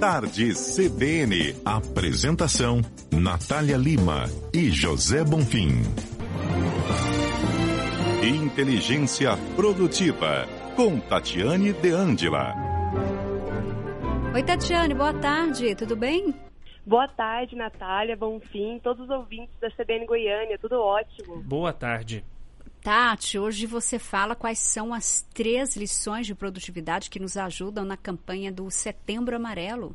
Tarde CBN. Apresentação: Natália Lima e José Bonfim. Inteligência Produtiva, com Tatiane De Angela. Oi, Tatiane, boa tarde, tudo bem? Boa tarde, Natália, Bonfim, todos os ouvintes da CBN Goiânia, tudo ótimo. Boa tarde. Tati, hoje você fala quais são as três lições de produtividade que nos ajudam na campanha do Setembro Amarelo.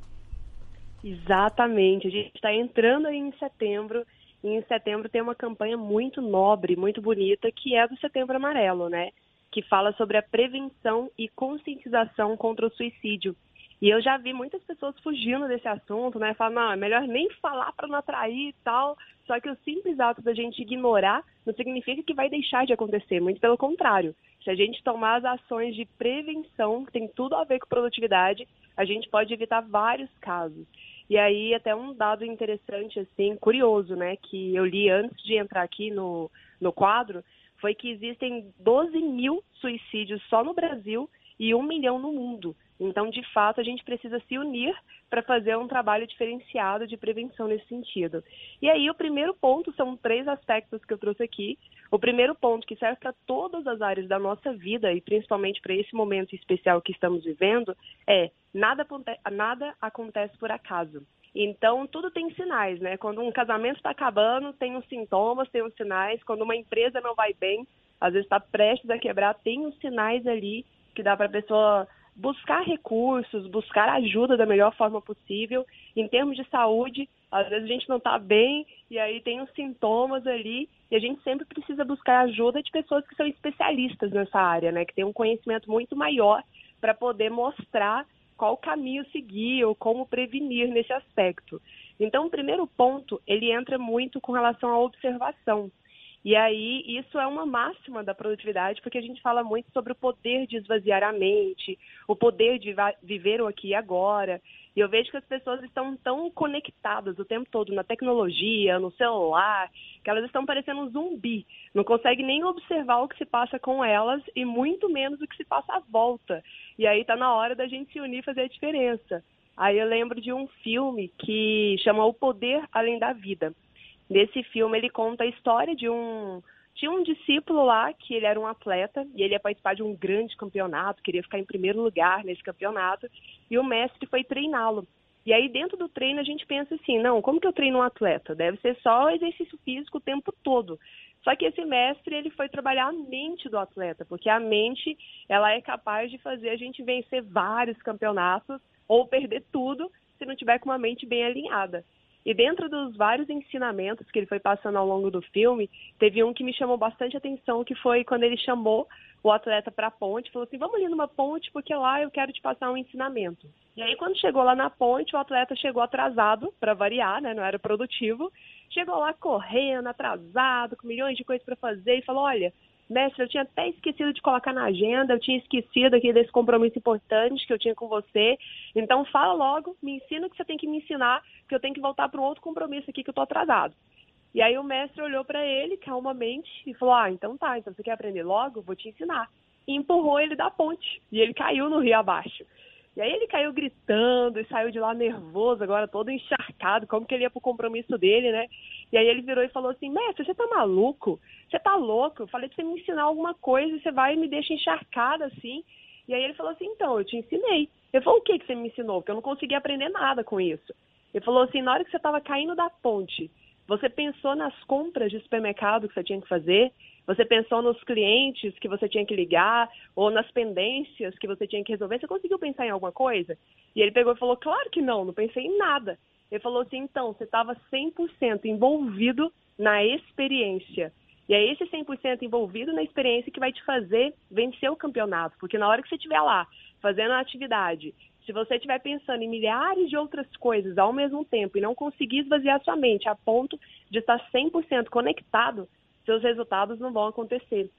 Exatamente, a gente está entrando aí em setembro e em setembro tem uma campanha muito nobre, muito bonita, que é do Setembro Amarelo, né? Que fala sobre a prevenção e conscientização contra o suicídio. E eu já vi muitas pessoas fugindo desse assunto, né? Falando, não, é melhor nem falar para não atrair e tal. Só que o simples ato da gente ignorar não significa que vai deixar de acontecer, muito pelo contrário. Se a gente tomar as ações de prevenção, que tem tudo a ver com produtividade, a gente pode evitar vários casos. E aí, até um dado interessante, assim, curioso, né, que eu li antes de entrar aqui no, no quadro, foi que existem 12 mil suicídios só no Brasil e um milhão no mundo. Então, de fato, a gente precisa se unir para fazer um trabalho diferenciado de prevenção nesse sentido. E aí, o primeiro ponto são três aspectos que eu trouxe aqui. O primeiro ponto, que serve para todas as áreas da nossa vida e principalmente para esse momento especial que estamos vivendo, é nada, nada acontece por acaso. Então, tudo tem sinais, né? Quando um casamento está acabando, tem os sintomas, tem os sinais. Quando uma empresa não vai bem, às vezes está prestes a quebrar, tem os sinais ali que dá para a pessoa buscar recursos, buscar ajuda da melhor forma possível. Em termos de saúde, às vezes a gente não está bem e aí tem os sintomas ali e a gente sempre precisa buscar ajuda de pessoas que são especialistas nessa área, né? Que têm um conhecimento muito maior para poder mostrar qual caminho seguir ou como prevenir nesse aspecto. Então, o primeiro ponto, ele entra muito com relação à observação. E aí, isso é uma máxima da produtividade, porque a gente fala muito sobre o poder de esvaziar a mente, o poder de viver o aqui e agora. E eu vejo que as pessoas estão tão conectadas o tempo todo na tecnologia, no celular, que elas estão parecendo um zumbi. Não conseguem nem observar o que se passa com elas e muito menos o que se passa à volta. E aí está na hora da gente se unir e fazer a diferença. Aí eu lembro de um filme que chama O Poder Além da Vida. Nesse filme ele conta a história de um tinha um discípulo lá que ele era um atleta e ele ia participar de um grande campeonato, queria ficar em primeiro lugar nesse campeonato, e o mestre foi treiná-lo. E aí dentro do treino a gente pensa assim, não, como que eu treino um atleta? Deve ser só exercício físico o tempo todo. Só que esse mestre, ele foi trabalhar a mente do atleta, porque a mente, ela é capaz de fazer a gente vencer vários campeonatos ou perder tudo se não tiver com uma mente bem alinhada. E dentro dos vários ensinamentos que ele foi passando ao longo do filme, teve um que me chamou bastante atenção, que foi quando ele chamou o atleta para a ponte, falou assim: "Vamos ali numa ponte porque lá eu quero te passar um ensinamento". E aí quando chegou lá na ponte, o atleta chegou atrasado para variar, né, não era produtivo. Chegou lá correndo, atrasado, com milhões de coisas para fazer e falou: "Olha, mestre, eu tinha até esquecido de colocar na agenda, eu tinha esquecido aqui desse compromisso importante que eu tinha com você. Então fala logo, me ensina o que você tem que me ensinar, que eu tenho que voltar para um outro compromisso aqui que eu tô atrasado. E aí o mestre olhou para ele calmamente e falou: "Ah, então tá, então você quer aprender logo? Vou te ensinar." E empurrou ele da ponte, e ele caiu no rio abaixo. E aí ele caiu gritando e saiu de lá nervoso, agora todo encharcado, como que ele ia pro compromisso dele, né? E aí ele virou e falou assim, mestre, você tá maluco? Você tá louco? Eu falei pra você me ensinar alguma coisa e você vai e me deixa encharcada assim. E aí ele falou assim, então, eu te ensinei. Eu falei, o que, que você me ensinou? Porque eu não consegui aprender nada com isso. Ele falou assim, na hora que você estava caindo da ponte, você pensou nas compras de supermercado que você tinha que fazer? Você pensou nos clientes que você tinha que ligar ou nas pendências que você tinha que resolver? Você conseguiu pensar em alguma coisa? E ele pegou e falou: Claro que não, não pensei em nada. Ele falou assim: Então, você estava 100% envolvido na experiência. E é esse 100% envolvido na experiência que vai te fazer vencer o campeonato. Porque na hora que você estiver lá fazendo a atividade, se você estiver pensando em milhares de outras coisas ao mesmo tempo e não conseguir esvaziar sua mente a ponto de estar 100% conectado, seus resultados não vão acontecer.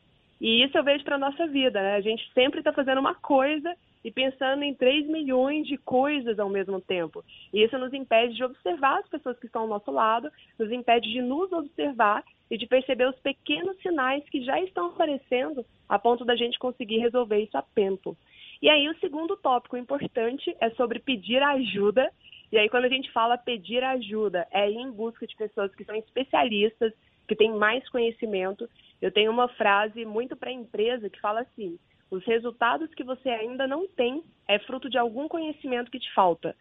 E isso eu vejo para a nossa vida, né? A gente sempre está fazendo uma coisa e pensando em 3 milhões de coisas ao mesmo tempo. E isso nos impede de observar as pessoas que estão ao nosso lado, nos impede de nos observar e de perceber os pequenos sinais que já estão aparecendo a ponto da gente conseguir resolver isso a tempo. E aí o segundo tópico importante é sobre pedir ajuda. E aí quando a gente fala pedir ajuda, é ir em busca de pessoas que são especialistas, que têm mais conhecimento. Eu tenho uma frase muito para a empresa que fala assim: os resultados que você ainda não tem é fruto de algum conhecimento que te falta.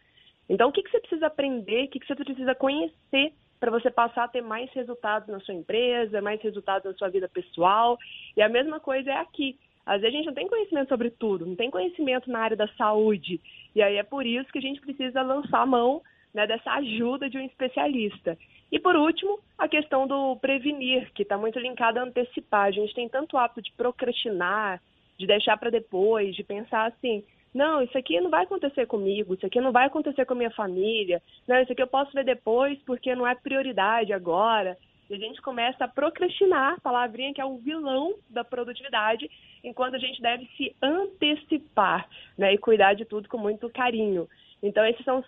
Então, o que, que você precisa aprender, o que, que você precisa conhecer para você passar a ter mais resultados na sua empresa, mais resultados na sua vida pessoal. E a mesma coisa é aqui. Às vezes a gente não tem conhecimento sobre tudo, não tem conhecimento na área da saúde. E aí é por isso que a gente precisa lançar a mão né, dessa ajuda de um especialista. E por último, a questão do prevenir, que está muito linkada a antecipar. A gente tem tanto hábito de procrastinar, de deixar para depois, de pensar assim, não, isso aqui não vai acontecer comigo, isso aqui não vai acontecer com a minha família, não, isso aqui eu posso ver depois porque não é prioridade agora. E a gente começa a procrastinar, palavrinha que é o vilão da produtividade, enquanto a gente deve se antecipar né, e cuidar de tudo com muito carinho. Então, esses são os,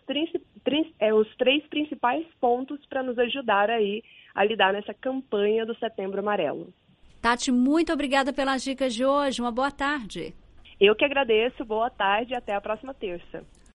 é, os três principais pontos para nos ajudar aí a lidar nessa campanha do Setembro Amarelo. Tati, muito obrigada pelas dicas de hoje. Uma boa tarde. Eu que agradeço, boa tarde e até a próxima terça.